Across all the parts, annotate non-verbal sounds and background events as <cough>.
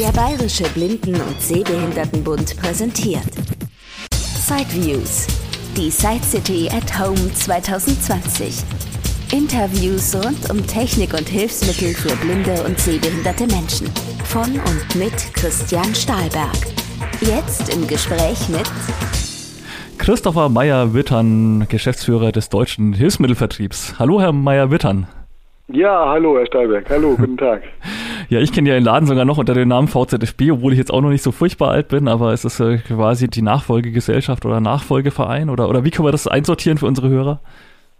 Der Bayerische Blinden- und Sehbehindertenbund präsentiert Sideviews, die Side City at Home 2020. Interviews rund um Technik und Hilfsmittel für blinde und sehbehinderte Menschen. Von und mit Christian Stahlberg. Jetzt im Gespräch mit Christopher Meyer-Wittern, Geschäftsführer des Deutschen Hilfsmittelvertriebs. Hallo, Herr Meyer-Wittern. Ja, hallo, Herr Stahlberg. Hallo, guten Tag. <laughs> ja, ich kenne ja den Laden sogar noch unter dem Namen VZFB, obwohl ich jetzt auch noch nicht so furchtbar alt bin, aber es ist äh, quasi die Nachfolgegesellschaft oder Nachfolgeverein oder, oder wie können wir das einsortieren für unsere Hörer?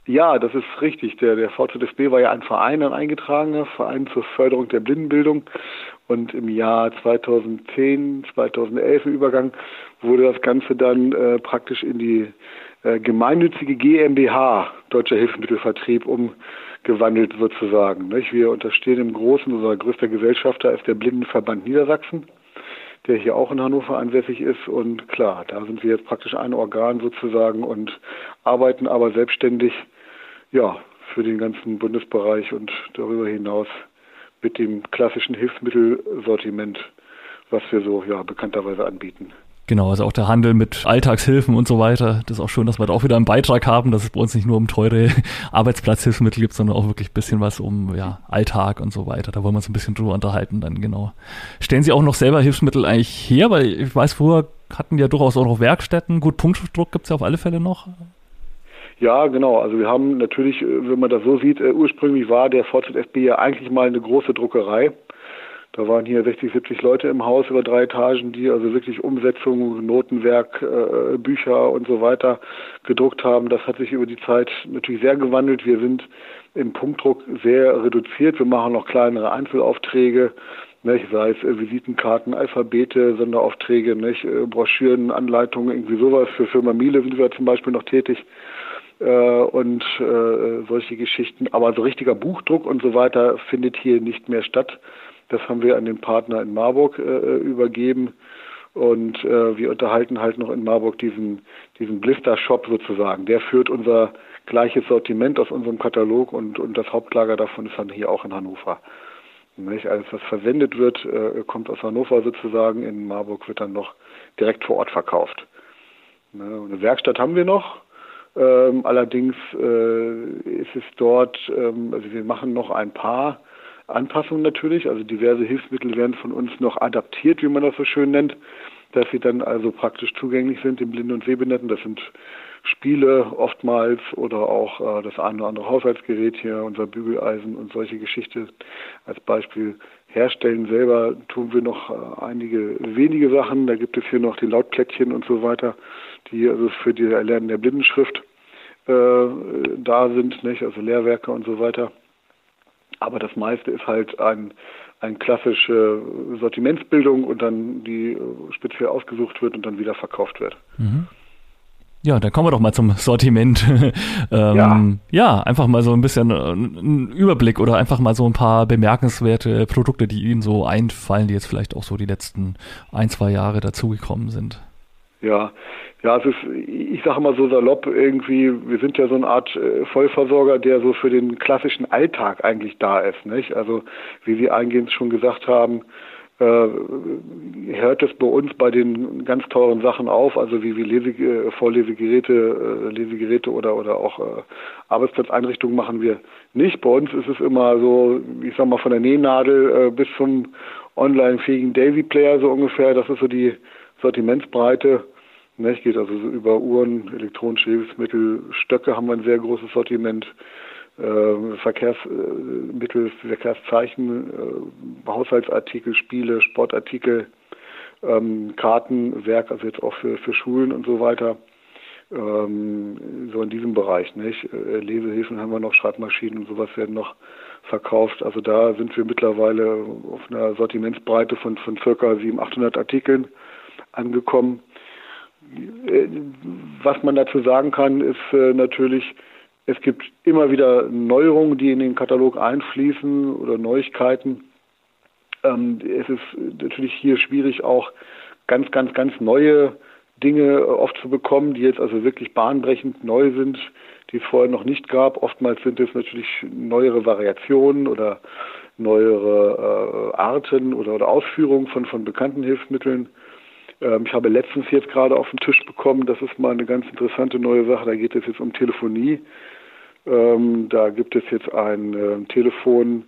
Ja, das ist richtig. Der, der VZFB war ja ein Verein, ein eingetragener Verein zur Förderung der Blindenbildung. Und im Jahr 2010, 2011 im Übergang wurde das Ganze dann äh, praktisch in die äh, gemeinnützige GmbH, Deutscher Hilfsmittelvertrieb, umgewandelt sozusagen. Nicht? Wir unterstehen im Großen, unser größter Gesellschafter ist der Blindenverband Niedersachsen, der hier auch in Hannover ansässig ist. Und klar, da sind wir jetzt praktisch ein Organ sozusagen und arbeiten aber selbstständig, ja, für den ganzen Bundesbereich und darüber hinaus mit dem klassischen Hilfsmittelsortiment, was wir so ja bekannterweise anbieten. Genau, also auch der Handel mit Alltagshilfen und so weiter. Das ist auch schön, dass wir da auch wieder einen Beitrag haben, dass es bei uns nicht nur um teure <laughs> Arbeitsplatzhilfsmittel gibt, sondern auch wirklich ein bisschen was um ja, Alltag und so weiter. Da wollen wir uns ein bisschen drüber unterhalten dann, genau. Stellen Sie auch noch selber Hilfsmittel eigentlich her? Weil ich weiß, früher hatten ja durchaus auch noch Werkstätten. Gut, Punktdruck gibt es ja auf alle Fälle noch. Ja, genau. Also wir haben natürlich, wenn man das so sieht, äh, ursprünglich war der VZFB ja eigentlich mal eine große Druckerei. Da waren hier 60, 70 Leute im Haus über drei Etagen, die also wirklich Umsetzung, Notenwerk, äh, Bücher und so weiter gedruckt haben. Das hat sich über die Zeit natürlich sehr gewandelt. Wir sind im Punktdruck sehr reduziert. Wir machen noch kleinere Einzelaufträge, nicht? sei es äh, Visitenkarten, Alphabete, Sonderaufträge, nicht? Äh, Broschüren, Anleitungen, irgendwie sowas. Für Firma Miele sind wir zum Beispiel noch tätig äh, und äh, solche Geschichten. Aber so richtiger Buchdruck und so weiter findet hier nicht mehr statt. Das haben wir an den Partner in Marburg äh, übergeben. Und äh, wir unterhalten halt noch in Marburg diesen, diesen Blister-Shop sozusagen. Der führt unser gleiches Sortiment aus unserem Katalog und, und das Hauptlager davon ist dann hier auch in Hannover. Nicht? Alles, was verwendet wird, äh, kommt aus Hannover sozusagen. In Marburg wird dann noch direkt vor Ort verkauft. Ne? Eine Werkstatt haben wir noch. Ähm, allerdings äh, ist es dort, ähm, also wir machen noch ein paar Anpassungen natürlich. Also diverse Hilfsmittel werden von uns noch adaptiert, wie man das so schön nennt, dass sie dann also praktisch zugänglich sind den Blinden und Sehbehinderten. Das sind Spiele oftmals oder auch äh, das eine oder andere Haushaltsgerät hier, unser Bügeleisen und solche Geschichte als Beispiel herstellen. Selber tun wir noch äh, einige wenige Sachen. Da gibt es hier noch die Lautplättchen und so weiter, die also für die Erlernen der Blindenschrift äh, da sind, nicht? also Lehrwerke und so weiter. Aber das meiste ist halt ein, eine klassische Sortimentsbildung und dann die äh, speziell ausgesucht wird und dann wieder verkauft wird. Mhm. Ja, dann kommen wir doch mal zum Sortiment. <laughs> ähm, ja. ja, einfach mal so ein bisschen äh, ein Überblick oder einfach mal so ein paar bemerkenswerte Produkte, die Ihnen so einfallen, die jetzt vielleicht auch so die letzten ein, zwei Jahre dazugekommen sind. Ja, ja, es ist, ich sage mal so salopp irgendwie, wir sind ja so eine Art äh, Vollversorger, der so für den klassischen Alltag eigentlich da ist, nicht? Also, wie Sie eingehend schon gesagt haben, äh, hört es bei uns bei den ganz teuren Sachen auf, also wie, wie Lese, äh, Vorlesegeräte, äh, Lesegeräte oder, oder auch äh, Arbeitsplatzeinrichtungen machen wir nicht. Bei uns ist es immer so, ich sag mal, von der Nähnadel äh, bis zum online-fähigen Daisy-Player so ungefähr, das ist so die Sortimentsbreite Ne, geht also so über Uhren, elektronische Hilfsmittel, Stöcke haben wir ein sehr großes Sortiment, äh, Verkehrsmittel, Verkehrszeichen, äh, Haushaltsartikel, Spiele, Sportartikel, ähm, Kartenwerk, also jetzt auch für, für Schulen und so weiter. Ähm, so in diesem Bereich, nicht? Äh, Lesehilfen haben wir noch, Schreibmaschinen und sowas werden noch verkauft. Also da sind wir mittlerweile auf einer Sortimentsbreite von, von circa 700, 800 Artikeln angekommen. Was man dazu sagen kann, ist äh, natürlich, es gibt immer wieder Neuerungen, die in den Katalog einfließen oder Neuigkeiten. Ähm, es ist natürlich hier schwierig, auch ganz, ganz, ganz neue Dinge oft zu bekommen, die jetzt also wirklich bahnbrechend neu sind, die es vorher noch nicht gab. Oftmals sind es natürlich neuere Variationen oder neuere äh, Arten oder, oder Ausführungen von, von bekannten Hilfsmitteln. Ähm, ich habe letztens jetzt gerade auf den Tisch bekommen, das ist mal eine ganz interessante neue Sache, da geht es jetzt um Telefonie. Ähm, da gibt es jetzt ein äh, Telefon,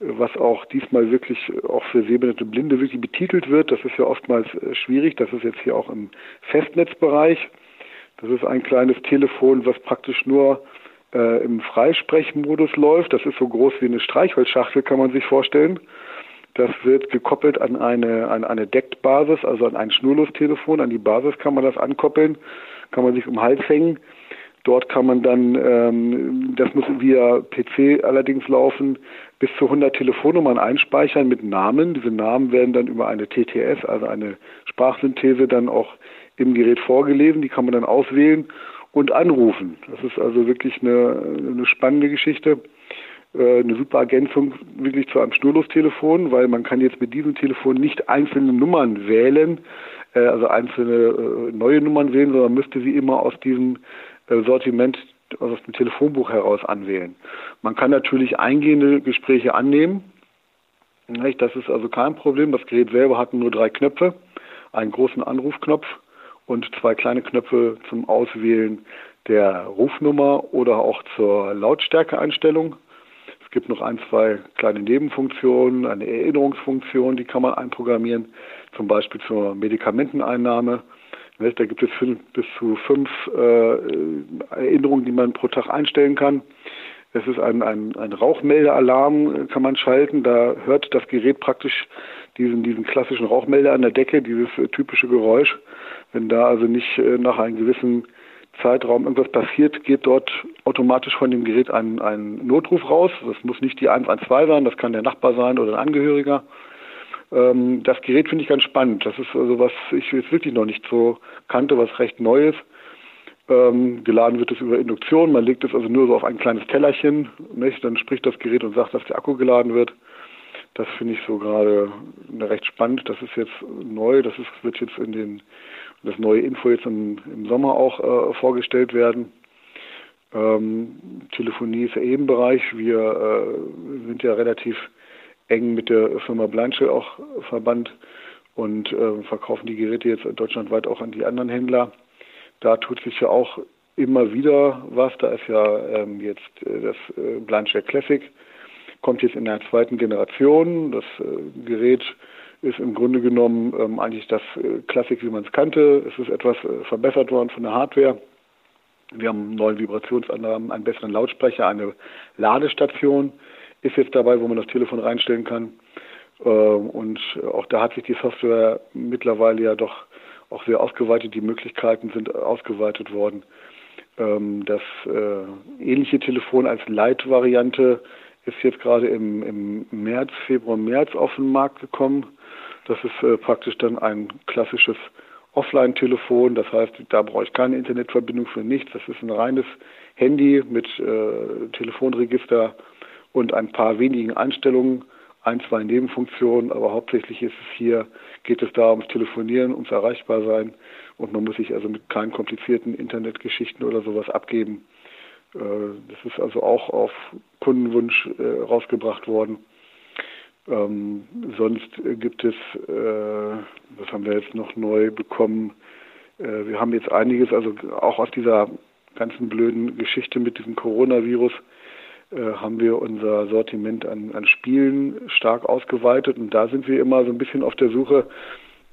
was auch diesmal wirklich auch für sehbehinderte Blinde wirklich betitelt wird. Das ist ja oftmals äh, schwierig. Das ist jetzt hier auch im Festnetzbereich. Das ist ein kleines Telefon, was praktisch nur äh, im Freisprechmodus läuft. Das ist so groß wie eine Streichholzschachtel, kann man sich vorstellen. Das wird gekoppelt an eine, an eine Deckbasis, also an ein Schnurlostelefon. An die Basis kann man das ankoppeln, kann man sich um den Hals hängen. Dort kann man dann, ähm, das muss via PC allerdings laufen, bis zu 100 Telefonnummern einspeichern mit Namen. Diese Namen werden dann über eine TTS, also eine Sprachsynthese, dann auch im Gerät vorgelesen. Die kann man dann auswählen und anrufen. Das ist also wirklich eine, eine spannende Geschichte, eine super Ergänzung wirklich zu einem Schnurlostelefon, weil man kann jetzt mit diesem Telefon nicht einzelne Nummern wählen, äh, also einzelne äh, neue Nummern wählen, sondern müsste sie immer aus diesem äh, Sortiment aus dem Telefonbuch heraus anwählen. Man kann natürlich eingehende Gespräche annehmen. Das ist also kein Problem. Das Gerät selber hat nur drei Knöpfe, einen großen Anrufknopf und zwei kleine Knöpfe zum Auswählen der Rufnummer oder auch zur Lautstärkeeinstellung. Es gibt noch ein, zwei kleine Nebenfunktionen, eine Erinnerungsfunktion, die kann man einprogrammieren, zum Beispiel zur Medikamenteneinnahme da gibt es bis zu fünf äh, Erinnerungen, die man pro Tag einstellen kann. Es ist ein, ein, ein Rauchmeldealarm, kann man schalten. Da hört das Gerät praktisch diesen, diesen klassischen Rauchmelder an der Decke, dieses typische Geräusch. Wenn da also nicht äh, nach einem gewissen Zeitraum irgendwas passiert, geht dort automatisch von dem Gerät ein, ein Notruf raus. Das muss nicht die 112 sein, das kann der Nachbar sein oder ein Angehöriger. Ähm, das Gerät finde ich ganz spannend. Das ist also was ich jetzt wirklich noch nicht so kannte, was recht Neues. Ähm, geladen wird es über Induktion. Man legt es also nur so auf ein kleines Tellerchen. Nicht? Dann spricht das Gerät und sagt, dass der Akku geladen wird. Das finde ich so gerade recht spannend. Das ist jetzt neu. Das ist, wird jetzt in den das neue Info jetzt im, im Sommer auch äh, vorgestellt werden. Ähm, Telefonie ist ja eben Bereich. Wir äh, sind ja relativ eng mit der Firma Blanche auch verbannt und äh, verkaufen die Geräte jetzt deutschlandweit auch an die anderen Händler. Da tut sich ja auch immer wieder was. Da ist ja ähm, jetzt äh, das äh, Blanche Classic, kommt jetzt in der zweiten Generation. Das äh, Gerät ist im Grunde genommen ähm, eigentlich das äh, Classic, wie man es kannte. Es ist etwas äh, verbessert worden von der Hardware. Wir haben einen neuen Vibrationsanlagen, einen besseren Lautsprecher, eine Ladestation ist jetzt dabei, wo man das Telefon reinstellen kann. Ähm, und auch da hat sich die Software mittlerweile ja doch auch sehr ausgeweitet. Die Möglichkeiten sind ausgeweitet worden. Ähm, das äh, ähnliche Telefon als Light-Variante ist jetzt gerade im, im März, Februar, März auf den Markt gekommen. Das ist äh, praktisch dann ein klassisches Offline-Telefon. Das heißt, da brauche ich keine Internetverbindung für nichts. Das ist ein reines Handy mit äh, Telefonregister und ein paar wenigen Einstellungen, ein, zwei Nebenfunktionen, aber hauptsächlich ist es hier, geht es da ums Telefonieren, ums Erreichbarsein und man muss sich also mit keinen komplizierten Internetgeschichten oder sowas abgeben. Äh, das ist also auch auf Kundenwunsch äh, rausgebracht worden. Ähm, sonst gibt es, äh, was haben wir jetzt noch neu bekommen? Äh, wir haben jetzt einiges, also auch aus dieser ganzen blöden Geschichte mit diesem Coronavirus, äh, haben wir unser Sortiment an, an Spielen stark ausgeweitet und da sind wir immer so ein bisschen auf der Suche.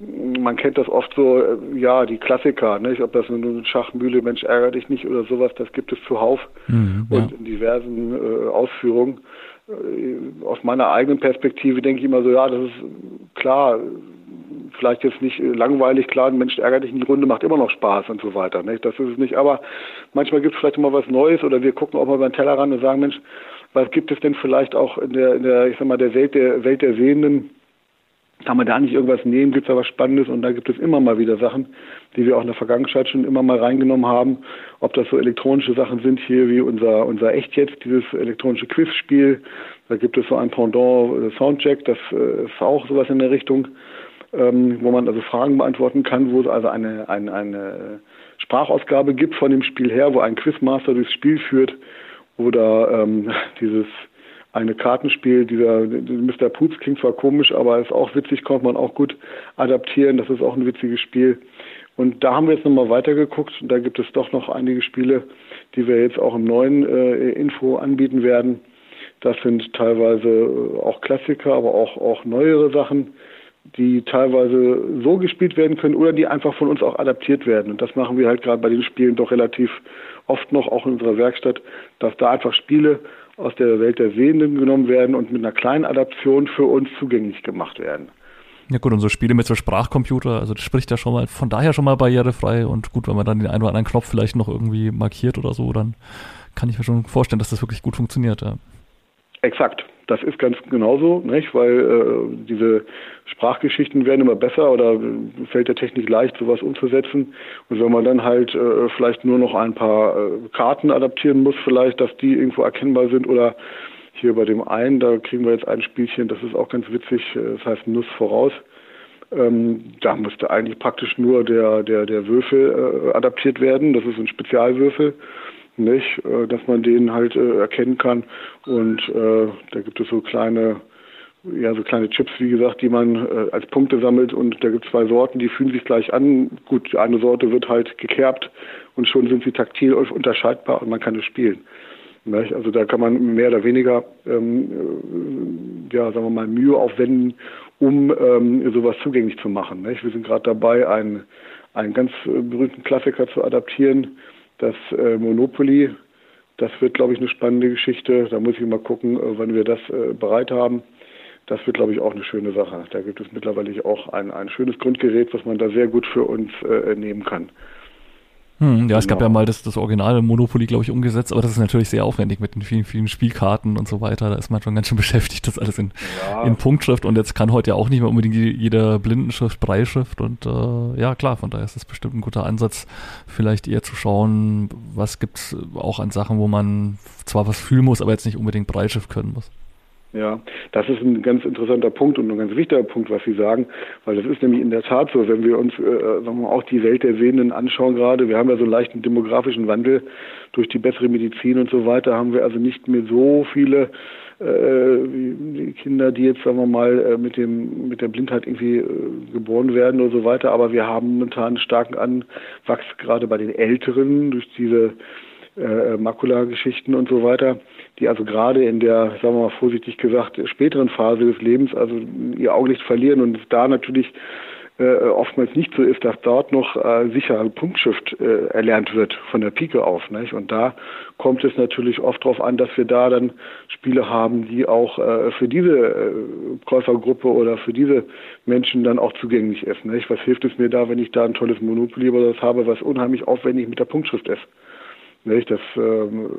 Man kennt das oft so, äh, ja, die Klassiker, nicht? ob das nun Schachmühle, Mensch, ärgere dich nicht oder sowas, das gibt es zuhauf mhm, ja. und in diversen äh, Ausführungen. Äh, aus meiner eigenen Perspektive denke ich immer so, ja, das ist klar, vielleicht jetzt nicht langweilig, klar, ein Mensch ärgert dich in die Runde, macht immer noch Spaß und so weiter. Nicht? Das ist es nicht. Aber manchmal gibt es vielleicht immer was Neues oder wir gucken auch mal über den Teller ran und sagen, Mensch, was gibt es denn vielleicht auch in der, in der ich sag mal, der Welt der Welt der Sehenden? Kann man da nicht irgendwas nehmen? Gibt es da was Spannendes? Und da gibt es immer mal wieder Sachen, die wir auch in der Vergangenheit schon immer mal reingenommen haben. Ob das so elektronische Sachen sind hier wie unser, unser Echt jetzt, dieses elektronische Quizspiel. Da gibt es so ein Pendant äh, Soundcheck, das äh, ist auch sowas in der Richtung ähm, wo man also Fragen beantworten kann, wo es also eine, eine, eine Sprachausgabe gibt von dem Spiel her, wo ein Quizmaster durchs Spiel führt oder ähm, <laughs> dieses eine Kartenspiel, dieser Mr. Poops klingt zwar komisch, aber ist auch witzig, konnte man auch gut adaptieren. Das ist auch ein witziges Spiel. Und da haben wir jetzt nochmal weitergeguckt und da gibt es doch noch einige Spiele, die wir jetzt auch im neuen äh, Info anbieten werden. Das sind teilweise äh, auch Klassiker, aber auch, auch neuere Sachen, die teilweise so gespielt werden können oder die einfach von uns auch adaptiert werden. Und das machen wir halt gerade bei den Spielen doch relativ oft noch, auch in unserer Werkstatt, dass da einfach Spiele aus der Welt der Sehenden genommen werden und mit einer kleinen Adaption für uns zugänglich gemacht werden. Ja gut, und so Spiele mit so Sprachcomputer, also das spricht ja schon mal, von daher schon mal barrierefrei und gut, wenn man dann den einen oder anderen Knopf vielleicht noch irgendwie markiert oder so, dann kann ich mir schon vorstellen, dass das wirklich gut funktioniert. Ja. Exakt, das ist ganz genauso, nicht? weil äh, diese Sprachgeschichten werden immer besser oder fällt der Technik leicht, sowas umzusetzen. Und wenn man dann halt äh, vielleicht nur noch ein paar äh, Karten adaptieren muss, vielleicht, dass die irgendwo erkennbar sind oder hier bei dem einen, da kriegen wir jetzt ein Spielchen, das ist auch ganz witzig, äh, das heißt Nuss voraus. Ähm, da müsste eigentlich praktisch nur der, der, der Würfel äh, adaptiert werden. Das ist ein Spezialwürfel nicht, äh, dass man den halt äh, erkennen kann. Und äh, da gibt es so kleine, ja, so kleine Chips, wie gesagt, die man als Punkte sammelt. Und da gibt es zwei Sorten, die fühlen sich gleich an. Gut, eine Sorte wird halt gekerbt und schon sind sie taktil unterscheidbar und man kann es spielen. Nicht? Also da kann man mehr oder weniger, ähm, äh, ja, sagen wir mal, Mühe aufwenden, um ähm, sowas zugänglich zu machen. Nicht? Wir sind gerade dabei, einen, einen ganz berühmten Klassiker zu adaptieren, das äh, Monopoly, das wird, glaube ich, eine spannende Geschichte. Da muss ich mal gucken, äh, wann wir das äh, bereit haben. Das wird, glaube ich, auch eine schöne Sache. Da gibt es mittlerweile auch ein, ein schönes Grundgerät, was man da sehr gut für uns äh, nehmen kann. Hm, ja, es gab ja genau. mal das, das originale Monopoly, glaube ich, umgesetzt, aber das ist natürlich sehr aufwendig mit den vielen, vielen Spielkarten und so weiter. Da ist man schon ganz schön <laughs> beschäftigt, das alles in, ja. in Punktschrift und jetzt kann heute ja auch nicht mehr unbedingt jeder Blindenschrift Breischrift und äh, ja, klar, von daher ist das bestimmt ein guter Ansatz, vielleicht eher zu schauen, was gibt's auch an Sachen, wo man zwar was fühlen muss, aber jetzt nicht unbedingt Breischrift können muss. Ja, das ist ein ganz interessanter Punkt und ein ganz wichtiger Punkt, was Sie sagen, weil das ist nämlich in der Tat so, wenn wir uns äh, sagen wir mal, auch die Welt der Sehenden anschauen gerade, wir haben ja so einen leichten demografischen Wandel durch die bessere Medizin und so weiter, haben wir also nicht mehr so viele äh, Kinder, die jetzt, sagen wir mal, äh, mit dem mit der Blindheit irgendwie äh, geboren werden oder so weiter, aber wir haben momentan einen starken Anwachs gerade bei den Älteren durch diese äh, Makula-Geschichten und so weiter, die also gerade in der, sagen wir mal vorsichtig gesagt, späteren Phase des Lebens also ihr Augenlicht verlieren und da natürlich äh, oftmals nicht so ist, dass dort noch äh, sicher Punktschrift äh, erlernt wird von der Pike auf. Nicht? Und da kommt es natürlich oft darauf an, dass wir da dann Spiele haben, die auch äh, für diese äh, Käufergruppe oder für diese Menschen dann auch zugänglich ist. Nicht? Was hilft es mir da, wenn ich da ein tolles Monopoly oder das habe, was unheimlich aufwendig mit der Punktschrift ist? Nicht? Das ähm,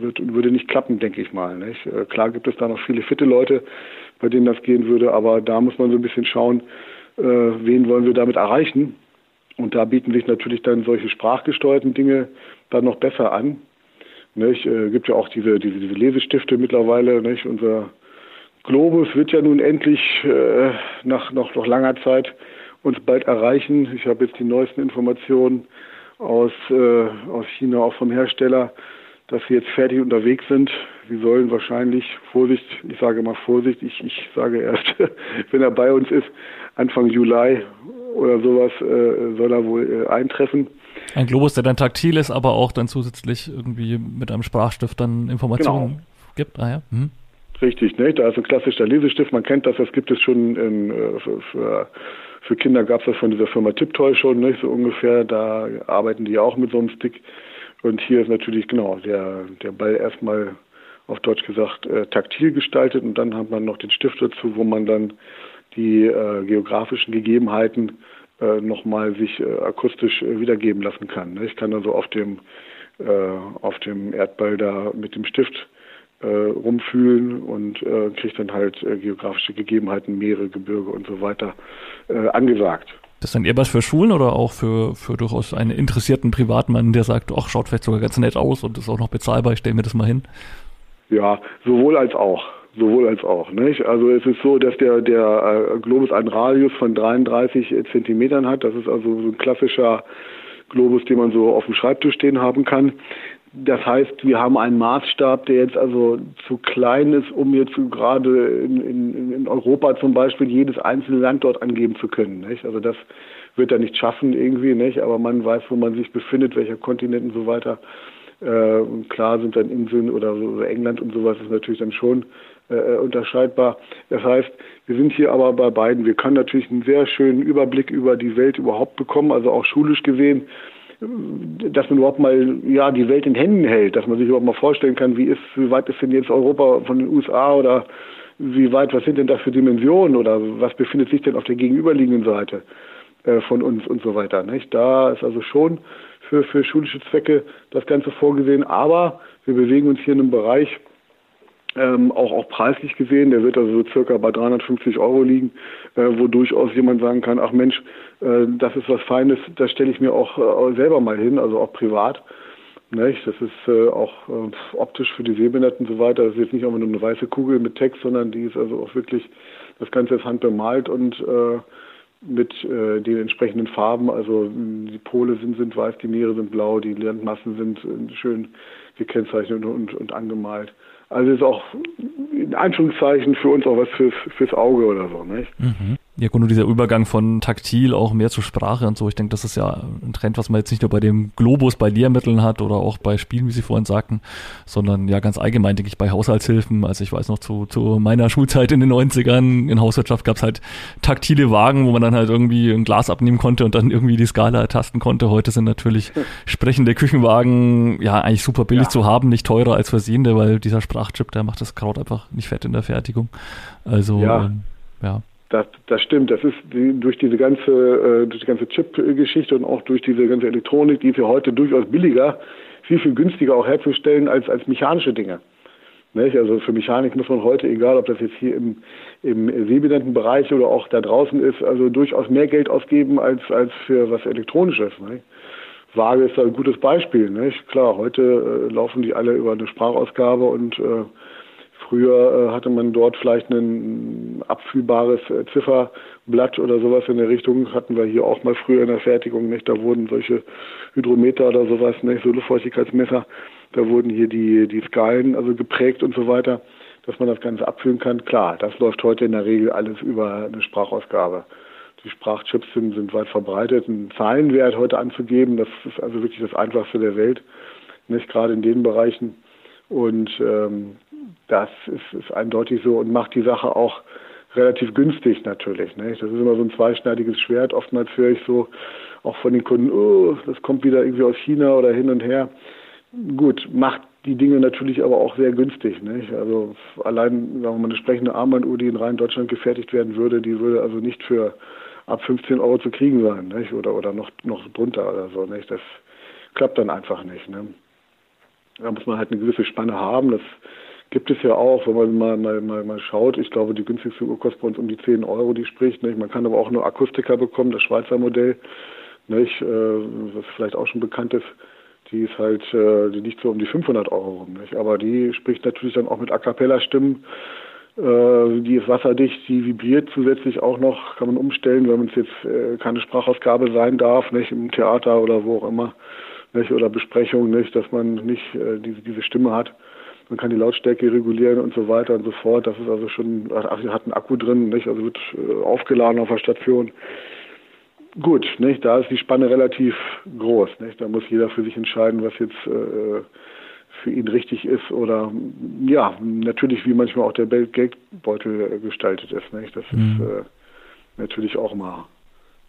wird, würde nicht klappen, denke ich mal. Nicht? Äh, klar gibt es da noch viele fitte Leute, bei denen das gehen würde, aber da muss man so ein bisschen schauen, äh, wen wollen wir damit erreichen. Und da bieten sich natürlich dann solche sprachgesteuerten Dinge dann noch besser an. Nicht? Äh, gibt ja auch diese, diese, diese Lesestifte mittlerweile. Nicht? Unser Globus wird ja nun endlich äh, nach noch, noch langer Zeit uns bald erreichen. Ich habe jetzt die neuesten Informationen aus, äh, aus China, auch vom Hersteller, dass sie jetzt fertig unterwegs sind. Sie sollen wahrscheinlich, Vorsicht, ich sage mal Vorsicht, ich, ich sage erst, <laughs> wenn er bei uns ist, Anfang Juli oder sowas äh, soll er wohl äh, eintreffen. Ein Globus, der dann taktil ist, aber auch dann zusätzlich irgendwie mit einem Sprachstift dann Informationen genau. gibt. Ah ja. Hm. Richtig, ne? da ist ein klassischer Lesestift, man kennt das, das gibt es schon in, äh, für, für für Kinder gab es das von dieser Firma Tiptoy schon, nicht so ungefähr. Da arbeiten die auch mit so einem Stick. Und hier ist natürlich genau der, der Ball erstmal auf Deutsch gesagt äh, taktil gestaltet und dann hat man noch den Stift dazu, wo man dann die äh, geografischen Gegebenheiten äh, nochmal sich äh, akustisch äh, wiedergeben lassen kann. Ne? Ich kann also auf dem äh, auf dem Erdball da mit dem Stift äh, rumfühlen und äh, kriegt dann halt äh, geografische Gegebenheiten, Meere, Gebirge und so weiter äh, angesagt. Das ist dann eher was für Schulen oder auch für, für durchaus einen interessierten Privatmann, der sagt, ach, schaut vielleicht sogar ganz nett aus und ist auch noch bezahlbar, ich stelle mir das mal hin? Ja, sowohl als auch. Sowohl als auch. Nicht? Also es ist so, dass der, der äh, Globus einen Radius von 33 Zentimetern hat. Das ist also so ein klassischer Globus, den man so auf dem Schreibtisch stehen haben kann. Das heißt, wir haben einen Maßstab, der jetzt also zu klein ist, um jetzt gerade in, in, in Europa zum Beispiel jedes einzelne Land dort angeben zu können. Nicht? Also das wird er nicht schaffen irgendwie, nicht? aber man weiß, wo man sich befindet, welcher Kontinent und so weiter. Äh, klar sind dann Inseln oder, England und sowas ist natürlich dann schon äh, unterscheidbar. Das heißt, wir sind hier aber bei beiden. Wir können natürlich einen sehr schönen Überblick über die Welt überhaupt bekommen, also auch schulisch gesehen dass man überhaupt mal ja die Welt in Händen hält, dass man sich überhaupt mal vorstellen kann, wie ist, wie weit ist denn jetzt Europa von den USA oder wie weit, was sind denn das für Dimensionen oder was befindet sich denn auf der gegenüberliegenden Seite äh, von uns und so weiter. Nicht? Da ist also schon für, für schulische Zwecke das Ganze vorgesehen, aber wir bewegen uns hier in einem Bereich, ähm, auch, auch preislich gesehen, der wird also so circa bei 350 Euro liegen, äh, wo durchaus jemand sagen kann, ach Mensch, äh, das ist was Feines, das stelle ich mir auch äh, selber mal hin, also auch privat. Nicht? Das ist äh, auch äh, optisch für die Sehbehinderten und so weiter. Das ist jetzt nicht einfach nur eine weiße Kugel mit Text, sondern die ist also auch wirklich, das Ganze ist handbemalt und äh, mit äh, den entsprechenden Farben. Also die Pole sind, sind weiß, die Meere sind blau, die Landmassen sind schön gekennzeichnet und, und angemalt. Also ist auch in Anführungszeichen für uns auch was fürs, fürs Auge oder so, nicht? Mhm. Ja, gut, nur dieser Übergang von taktil auch mehr zur Sprache und so. Ich denke, das ist ja ein Trend, was man jetzt nicht nur bei dem Globus bei Lehrmitteln hat oder auch bei Spielen, wie Sie vorhin sagten, sondern ja ganz allgemein, denke ich, bei Haushaltshilfen. Also ich weiß noch, zu, zu meiner <laughs> Schulzeit in den 90ern in Hauswirtschaft gab es halt taktile Wagen, wo man dann halt irgendwie ein Glas abnehmen konnte und dann irgendwie die Skala ertasten konnte. Heute sind natürlich sprechende Küchenwagen ja eigentlich super billig ja. zu haben, nicht teurer als versehende, weil dieser Sprachchip, der macht das Kraut einfach nicht fett in der Fertigung. Also ja. Ähm, ja. Das, das stimmt. Das ist die, durch diese ganze, äh, durch die ganze Chip-Geschichte und auch durch diese ganze Elektronik, die ist ja heute durchaus billiger, viel, viel günstiger auch herzustellen als, als mechanische Dinge. Nicht? Also für Mechanik muss man heute, egal ob das jetzt hier im, im Sehbehindertenbereich oder auch da draußen ist, also durchaus mehr Geld ausgeben als, als für was Elektronisches. Nicht? Waage ist da ein gutes Beispiel. Nicht? Klar, heute äh, laufen die alle über eine Sprachausgabe und äh, Früher äh, hatte man dort vielleicht ein abfühlbares äh, Zifferblatt oder sowas in der Richtung. Hatten wir hier auch mal früher in der Fertigung, nicht? Da wurden solche Hydrometer oder sowas, nicht? So Luftfeuchtigkeitsmesser. Da wurden hier die, die Skalen also geprägt und so weiter, dass man das Ganze abfüllen kann. Klar, das läuft heute in der Regel alles über eine Sprachausgabe. Die Sprachchips sind, sind weit verbreitet. Einen Zahlenwert heute anzugeben, das ist also wirklich das Einfachste der Welt. Nicht gerade in den Bereichen. Und ähm, das ist, ist eindeutig so und macht die Sache auch relativ günstig natürlich. Nicht? Das ist immer so ein zweischneidiges Schwert. Oftmals höre ich so auch von den Kunden, oh, das kommt wieder irgendwie aus China oder hin und her. Gut, macht die Dinge natürlich aber auch sehr günstig. Nicht? Also allein, sagen wir mal, eine sprechende Armbanduhr, die in rein Deutschland gefertigt werden würde, die würde also nicht für ab 15 Euro zu kriegen sein, nicht? Oder oder noch noch drunter oder so. Nicht? Das klappt dann einfach nicht. Ne? Da muss man halt eine gewisse Spanne haben. Das gibt es ja auch, wenn man mal, mal, mal, mal schaut. Ich glaube, die günstigste Uhr kostet bei uns um die 10 Euro, die spricht. Nicht? Man kann aber auch nur Akustiker bekommen, das Schweizer Modell, nicht? Äh, was vielleicht auch schon bekannt ist. Die ist halt, äh, die liegt so um die 500 Euro rum. Nicht? Aber die spricht natürlich dann auch mit A Cappella-Stimmen. Äh, die ist wasserdicht, die vibriert zusätzlich auch noch, kann man umstellen, wenn es jetzt keine Sprachausgabe sein darf, nicht im Theater oder wo auch immer, nicht oder Besprechung, nicht, dass man nicht diese, diese Stimme hat. Man kann die Lautstärke regulieren und so weiter und so fort. Das ist also schon, hat einen Akku drin, nicht? also wird äh, aufgeladen auf der Station. Gut, nicht? da ist die Spanne relativ groß. Nicht? Da muss jeder für sich entscheiden, was jetzt äh, für ihn richtig ist oder ja, natürlich wie manchmal auch der Geldbeutel äh, gestaltet ist. Nicht? Das mhm. ist äh, natürlich auch mal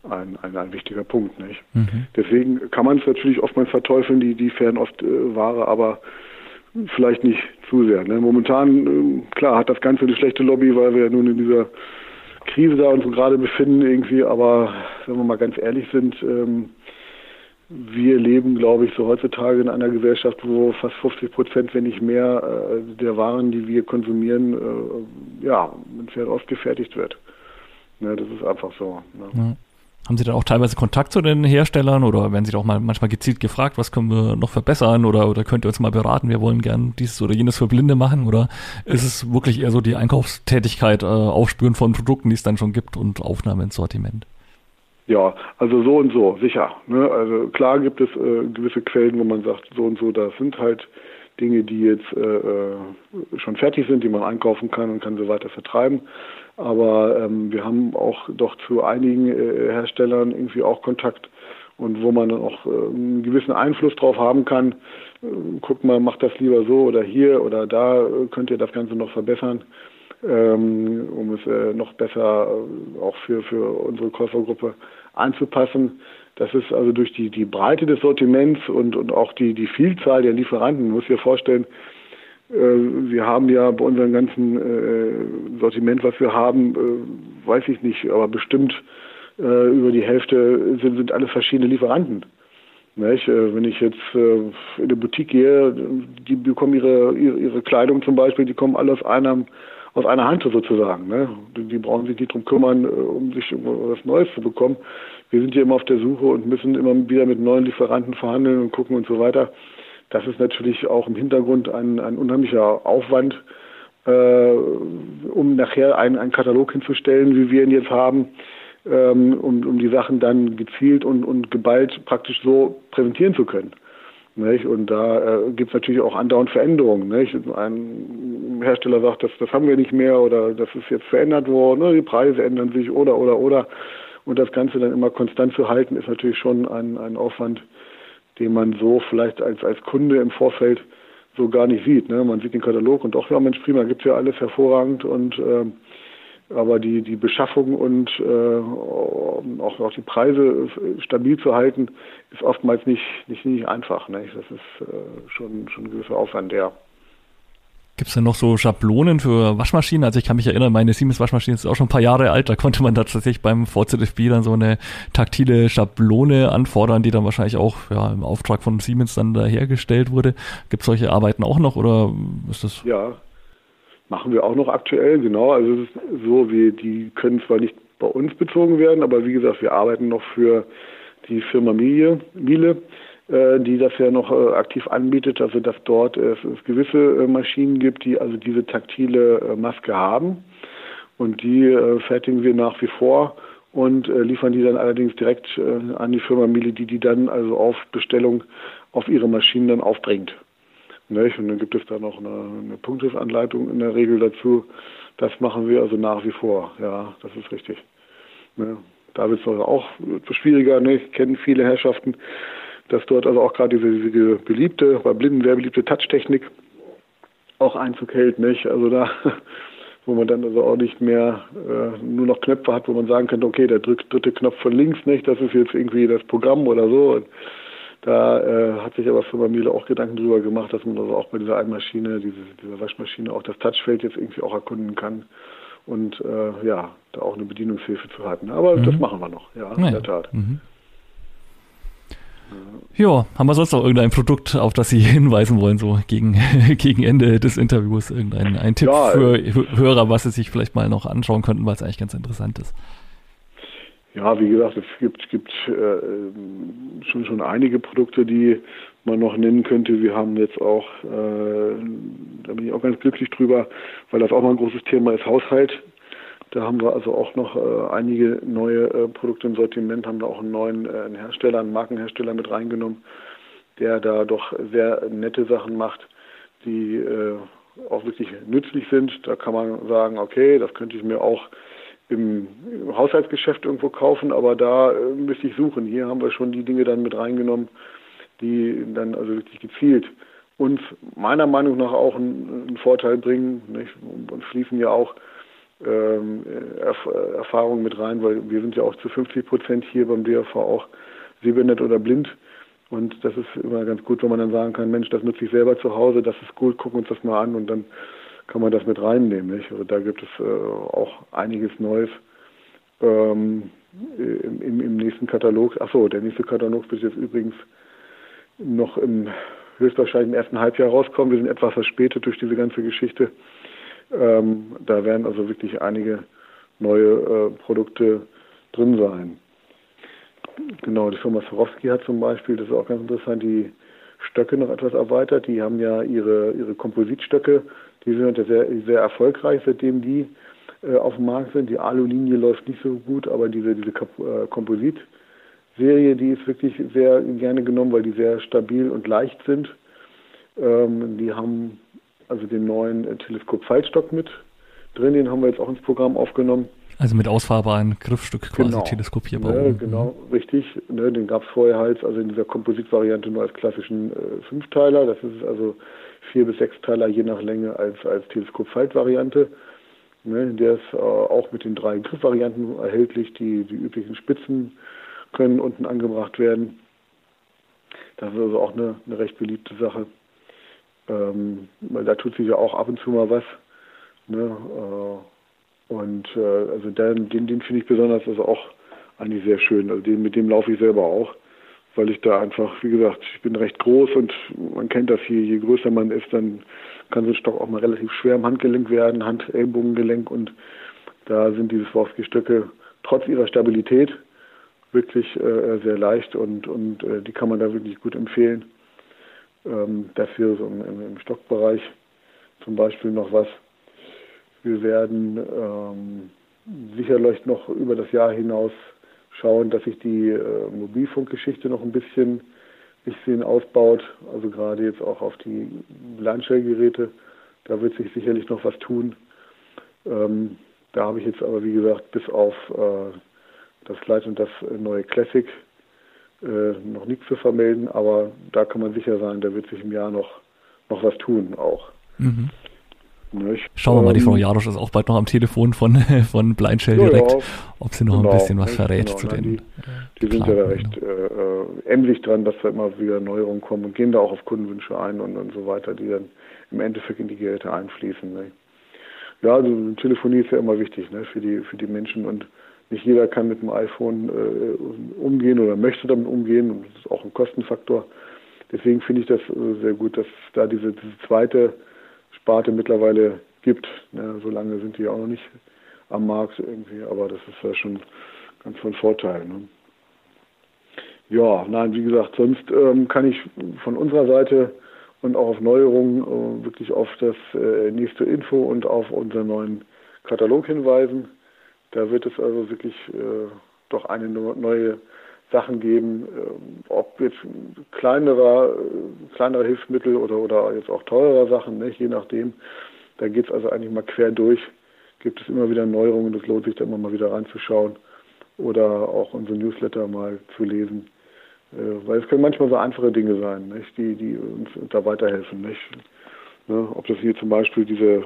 ein, ein, ein wichtiger Punkt. Nicht? Mhm. Deswegen kann man es natürlich oftmals verteufeln, die, die Fernostware, aber vielleicht nicht zu sehr. Ne? Momentan, äh, klar, hat das Ganze eine schlechte Lobby, weil wir ja nun in dieser Krise da uns gerade befinden irgendwie, aber wenn wir mal ganz ehrlich sind, ähm, wir leben, glaube ich, so heutzutage in einer Gesellschaft, wo fast 50 Prozent, wenn nicht mehr, äh, der Waren, die wir konsumieren, äh, ja, mit Fernost gefertigt wird. Ne, das ist einfach so. Ne? Ja. Haben Sie dann auch teilweise Kontakt zu den Herstellern oder werden Sie doch mal manchmal gezielt gefragt, was können wir noch verbessern oder, oder könnt ihr uns mal beraten, wir wollen gern dieses oder jenes für Blinde machen oder ist es wirklich eher so die Einkaufstätigkeit, äh, Aufspüren von Produkten, die es dann schon gibt und Aufnahme ins Sortiment? Ja, also so und so, sicher. Ne? Also klar gibt es äh, gewisse Quellen, wo man sagt, so und so, das sind halt Dinge, die jetzt äh, äh, schon fertig sind, die man einkaufen kann und kann sie weiter vertreiben. Aber ähm, wir haben auch doch zu einigen äh, Herstellern irgendwie auch Kontakt und wo man dann auch äh, einen gewissen Einfluss drauf haben kann. Äh, guck mal, macht das lieber so oder hier oder da, äh, könnt ihr das Ganze noch verbessern, ähm, um es äh, noch besser äh, auch für, für unsere Käufergruppe anzupassen. Das ist also durch die, die Breite des Sortiments und, und auch die, die Vielzahl der Lieferanten, muss sich vorstellen, äh, wir haben ja bei unserem ganzen äh, Sortiment, was wir haben, äh, weiß ich nicht, aber bestimmt äh, über die Hälfte sind, sind alle verschiedene Lieferanten. Nicht? Äh, wenn ich jetzt äh, in eine Boutique gehe, die bekommen ihre, ihre, Kleidung zum Beispiel, die kommen alle aus einem aus einer Hand sozusagen. Ne? Die brauchen sich nicht drum kümmern, um sich was Neues zu bekommen. Wir sind hier immer auf der Suche und müssen immer wieder mit neuen Lieferanten verhandeln und gucken und so weiter. Das ist natürlich auch im Hintergrund ein, ein unheimlicher Aufwand, äh, um nachher einen, einen Katalog hinzustellen, wie wir ihn jetzt haben, ähm, um, um die Sachen dann gezielt und, und geballt praktisch so präsentieren zu können. Nicht? Und da äh, gibt es natürlich auch andauernd Veränderungen. Nicht? Ein Hersteller sagt, das, das haben wir nicht mehr oder das ist jetzt verändert worden, oder die Preise ändern sich oder oder oder. Und das Ganze dann immer konstant zu halten, ist natürlich schon ein, ein Aufwand, den man so vielleicht als, als Kunde im Vorfeld so gar nicht sieht. Ne? Man sieht den Katalog und doch, ja Mensch, prima, gibt ja alles hervorragend und äh, aber die, die Beschaffung und äh, auch, auch die Preise stabil zu halten, ist oftmals nicht, nicht, nicht einfach. Ne? Das ist äh, schon, schon ein gewisser Aufwand, ja. Gibt es denn noch so Schablonen für Waschmaschinen? Also ich kann mich erinnern, meine Siemens-Waschmaschine ist auch schon ein paar Jahre alt. Da konnte man tatsächlich beim VZFB dann so eine taktile Schablone anfordern, die dann wahrscheinlich auch ja, im Auftrag von Siemens dann da hergestellt wurde. Gibt es solche Arbeiten auch noch oder ist das? Ja, machen wir auch noch aktuell, genau. Also es ist so, wir, die können zwar nicht bei uns bezogen werden, aber wie gesagt, wir arbeiten noch für die Firma Miele, Miele die das ja noch äh, aktiv anbietet, also dass dort äh, es gewisse äh, Maschinen gibt, die also diese taktile äh, Maske haben und die äh, fertigen wir nach wie vor und liefern die dann allerdings direkt an die Firma Miele, die die dann also auf Bestellung auf ihre Maschinen dann aufbringt. Und dann gibt es da noch eine, eine Punktesanleitung in der Regel dazu. Das machen wir also nach wie vor. Ja, das ist richtig. Ne? Da wird es auch schwieriger. Ne? Ich kenne viele Herrschaften, dass dort also auch gerade diese, diese beliebte, bei Blinden sehr beliebte Touchtechnik auch Einzug hält. Nicht? Also da, <laughs> wo man dann also auch nicht mehr äh, nur noch Knöpfe hat, wo man sagen könnte, okay, der drückt dritte Knopf von links, nicht? Das ist jetzt irgendwie das Programm oder so. Und da äh, hat sich aber Firma Miele auch Gedanken drüber gemacht, dass man also auch bei dieser einen Maschine, diese, dieser Waschmaschine, auch das Touchfeld jetzt irgendwie auch erkunden kann und äh, ja, da auch eine Bedienungshilfe zu halten. Aber mhm. das machen wir noch, ja, naja. in der Tat. Mhm. Ja, haben wir sonst noch irgendein Produkt, auf das Sie <laughs> hinweisen wollen, so gegen, <laughs> gegen Ende des Interviews? Irgendein ein Tipp ja, für äh, Hörer, was Sie sich vielleicht mal noch anschauen könnten, weil es eigentlich ganz interessant ist? Ja, wie gesagt, es gibt, gibt äh, schon, schon einige Produkte, die man noch nennen könnte. Wir haben jetzt auch, äh, da bin ich auch ganz glücklich drüber, weil das auch mal ein großes Thema ist, Haushalt. Da haben wir also auch noch äh, einige neue äh, Produkte im Sortiment, haben da auch einen neuen äh, Hersteller, einen Markenhersteller mit reingenommen, der da doch sehr nette Sachen macht, die äh, auch wirklich nützlich sind. Da kann man sagen, okay, das könnte ich mir auch im, im Haushaltsgeschäft irgendwo kaufen, aber da äh, müsste ich suchen. Hier haben wir schon die Dinge dann mit reingenommen, die dann also wirklich gezielt uns meiner Meinung nach auch einen, einen Vorteil bringen. Nicht? Und fließen ja auch ähm, Erf Erfahrungen mit rein, weil wir sind ja auch zu 50 Prozent hier beim DRV auch sehbehindert oder blind. Und das ist immer ganz gut, wenn man dann sagen kann, Mensch, das nutze ich selber zu Hause, das ist gut, gucken uns das mal an und dann kann man das mit reinnehmen. Nicht? Also da gibt es äh, auch einiges Neues ähm, im, im, nächsten Katalog. Achso, der nächste Katalog wird jetzt übrigens noch im höchstwahrscheinlich im ersten Halbjahr rauskommen. Wir sind etwas verspätet durch diese ganze Geschichte. Ähm, da werden also wirklich einige neue äh, Produkte drin sein. Genau, die Firma Swarovski hat zum Beispiel, das ist auch ganz interessant, die Stöcke noch etwas erweitert. Die haben ja ihre, ihre Kompositstöcke, die sind ja sehr, sehr erfolgreich, seitdem die äh, auf dem Markt sind. Die Alu-Linie läuft nicht so gut, aber diese, diese äh, Komposit-Serie, die ist wirklich sehr gerne genommen, weil die sehr stabil und leicht sind. Ähm, die haben also den neuen äh, Teleskop-Faltstock mit drin, den haben wir jetzt auch ins Programm aufgenommen. Also mit ausfahrbaren Griffstück quasi genau. teleskopierbar. Ne, genau, mhm. richtig. Ne, den gab es vorher halt, also in dieser Kompositvariante nur als klassischen äh, Fünfteiler. Das ist also vier bis sechs Teiler je nach Länge als, als Teleskop-Faltvariante. Ne, der ist äh, auch mit den drei Griffvarianten erhältlich. Die, die üblichen Spitzen können unten angebracht werden. Das ist also auch eine, eine recht beliebte Sache. Ähm, da tut sich ja auch ab und zu mal was. Ne, äh, und äh, also den, den, den finde ich besonders also auch eigentlich sehr schön. Also den, mit dem laufe ich selber auch, weil ich da einfach, wie gesagt, ich bin recht groß und man kennt das hier, je größer man ist, dann kann so ein Stock auch mal relativ schwer im Handgelenk werden, Hand-Ellbogengelenk und da sind diese Swarovski-Stöcke trotz ihrer Stabilität wirklich äh, sehr leicht und, und äh, die kann man da wirklich gut empfehlen. Ähm, dafür so im, im, Stockbereich zum Beispiel noch was. Wir werden ähm, sicherlich noch über das Jahr hinaus schauen, dass sich die äh, Mobilfunkgeschichte noch ein bisschen, bisschen ausbaut. Also gerade jetzt auch auf die Landstellgeräte. Da wird sich sicherlich noch was tun. Ähm, da habe ich jetzt aber, wie gesagt, bis auf äh, das Light und das neue Classic äh, noch nichts zu vermelden, aber da kann man sicher sein, da wird sich im Jahr noch, noch was tun auch. Mhm. Schauen wir mal, die Frau ähm, Jarosch ist auch bald noch am Telefon von, <laughs> von Blindshell direkt, ja, ob sie noch genau, ein bisschen was verrät genau, zu den. Die, die sind ja da recht äh, äh, emsig dran, dass da immer wieder Neuerungen kommen und gehen da auch auf Kundenwünsche ein und, und so weiter, die dann im Endeffekt in die Geräte einfließen. Ne? Ja, also Telefonie ist ja immer wichtig ne, für, die, für die Menschen und nicht jeder kann mit dem iPhone äh, umgehen oder möchte damit umgehen und das ist auch ein Kostenfaktor. Deswegen finde ich das äh, sehr gut, dass da diese, diese zweite Sparte mittlerweile gibt. Ja, so lange sind die auch noch nicht am Markt irgendwie, aber das ist ja schon ganz von Vorteil. Ne? Ja, nein, wie gesagt, sonst ähm, kann ich von unserer Seite und auch auf Neuerungen äh, wirklich auf das äh, nächste Info und auf unseren neuen Katalog hinweisen. Da wird es also wirklich äh, doch eine neue Sachen geben, äh, ob jetzt kleinerer, äh, kleinere Hilfsmittel oder, oder jetzt auch teurer Sachen, ne, je nachdem. Da geht es also eigentlich mal quer durch. Gibt es immer wieder Neuerungen, das lohnt sich da immer mal wieder reinzuschauen oder auch unsere Newsletter mal zu lesen. Äh, weil es können manchmal so einfache Dinge sein, nicht, die, die uns da weiterhelfen. Nicht? Ne, ob das hier zum Beispiel diese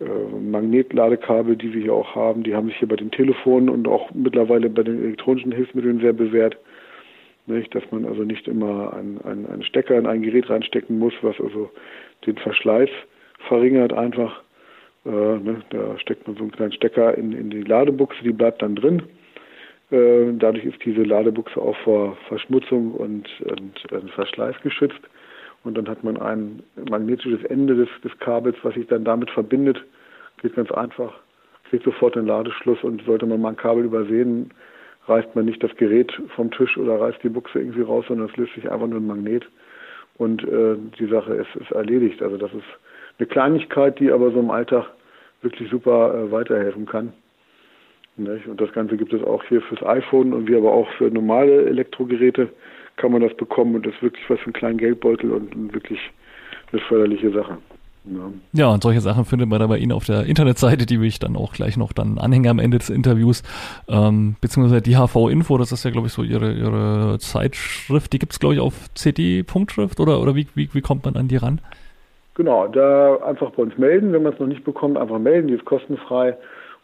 Magnetladekabel, die wir hier auch haben, die haben sich hier bei den Telefonen und auch mittlerweile bei den elektronischen Hilfsmitteln sehr bewährt. Nicht, dass man also nicht immer einen, einen, einen Stecker in ein Gerät reinstecken muss, was also den Verschleiß verringert einfach. Äh, ne, da steckt man so einen kleinen Stecker in, in die Ladebuchse, die bleibt dann drin. Äh, dadurch ist diese Ladebuchse auch vor Verschmutzung und, und, und Verschleiß geschützt und dann hat man ein magnetisches Ende des, des Kabels, was sich dann damit verbindet. Geht ganz einfach, kriegt sofort den Ladeschluss und sollte man mal ein Kabel übersehen, reißt man nicht das Gerät vom Tisch oder reißt die Buchse irgendwie raus, sondern es löst sich einfach nur ein Magnet und äh, die Sache ist, ist erledigt. Also das ist eine Kleinigkeit, die aber so im Alltag wirklich super äh, weiterhelfen kann. Nicht? Und das Ganze gibt es auch hier fürs iPhone und wie aber auch für normale Elektrogeräte kann man das bekommen und das ist wirklich was für einen kleinen Geldbeutel und wirklich eine förderliche Sache. Ja. ja, und solche Sachen findet man da bei Ihnen auf der Internetseite, die will ich dann auch gleich noch dann anhängen am Ende des Interviews, ähm, beziehungsweise die HV-Info, das ist ja, glaube ich, so Ihre, Ihre Zeitschrift, die gibt es, glaube ich, auf CD-Punktschrift oder, oder wie, wie, wie kommt man an die ran? Genau, da einfach bei uns melden, wenn man es noch nicht bekommt, einfach melden, die ist kostenfrei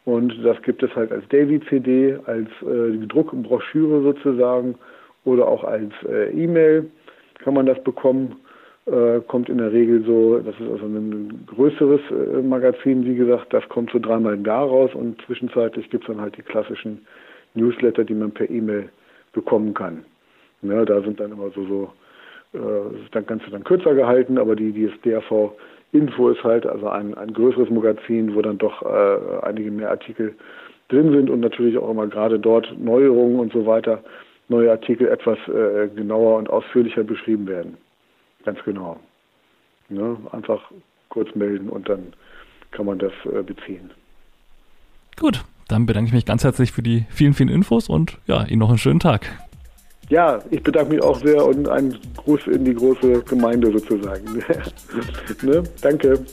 und das gibt es halt als Daily-CD, als äh, Druckbroschüre sozusagen oder auch als äh, E-Mail kann man das bekommen. Äh, kommt in der Regel so, das ist also ein größeres äh, Magazin, wie gesagt, das kommt so dreimal im Jahr raus und zwischenzeitlich gibt es dann halt die klassischen Newsletter, die man per E-Mail bekommen kann. Ja, da sind dann immer so, so äh, dann kannst du dann kürzer gehalten, aber die, die DRV Info ist halt also ein, ein größeres Magazin, wo dann doch äh, einige mehr Artikel drin sind und natürlich auch immer gerade dort Neuerungen und so weiter neue Artikel etwas äh, genauer und ausführlicher beschrieben werden. Ganz genau. Ne? Einfach kurz melden und dann kann man das äh, beziehen. Gut, dann bedanke ich mich ganz herzlich für die vielen, vielen Infos und ja, Ihnen noch einen schönen Tag. Ja, ich bedanke mich auch sehr und einen Gruß in die große Gemeinde sozusagen. <laughs> ne? Danke.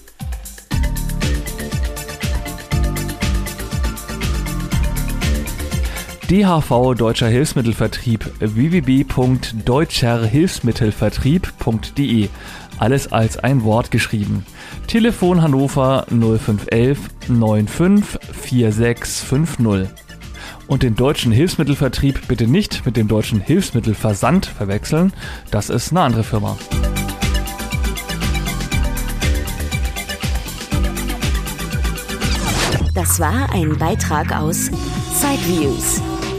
DHV Deutscher Hilfsmittelvertrieb www.deutscherhilfsmittelvertrieb.de alles als ein Wort geschrieben. Telefon Hannover 0511 95 4650. Und den deutschen Hilfsmittelvertrieb bitte nicht mit dem deutschen Hilfsmittelversand verwechseln, das ist eine andere Firma. Das war ein Beitrag aus Sideviews,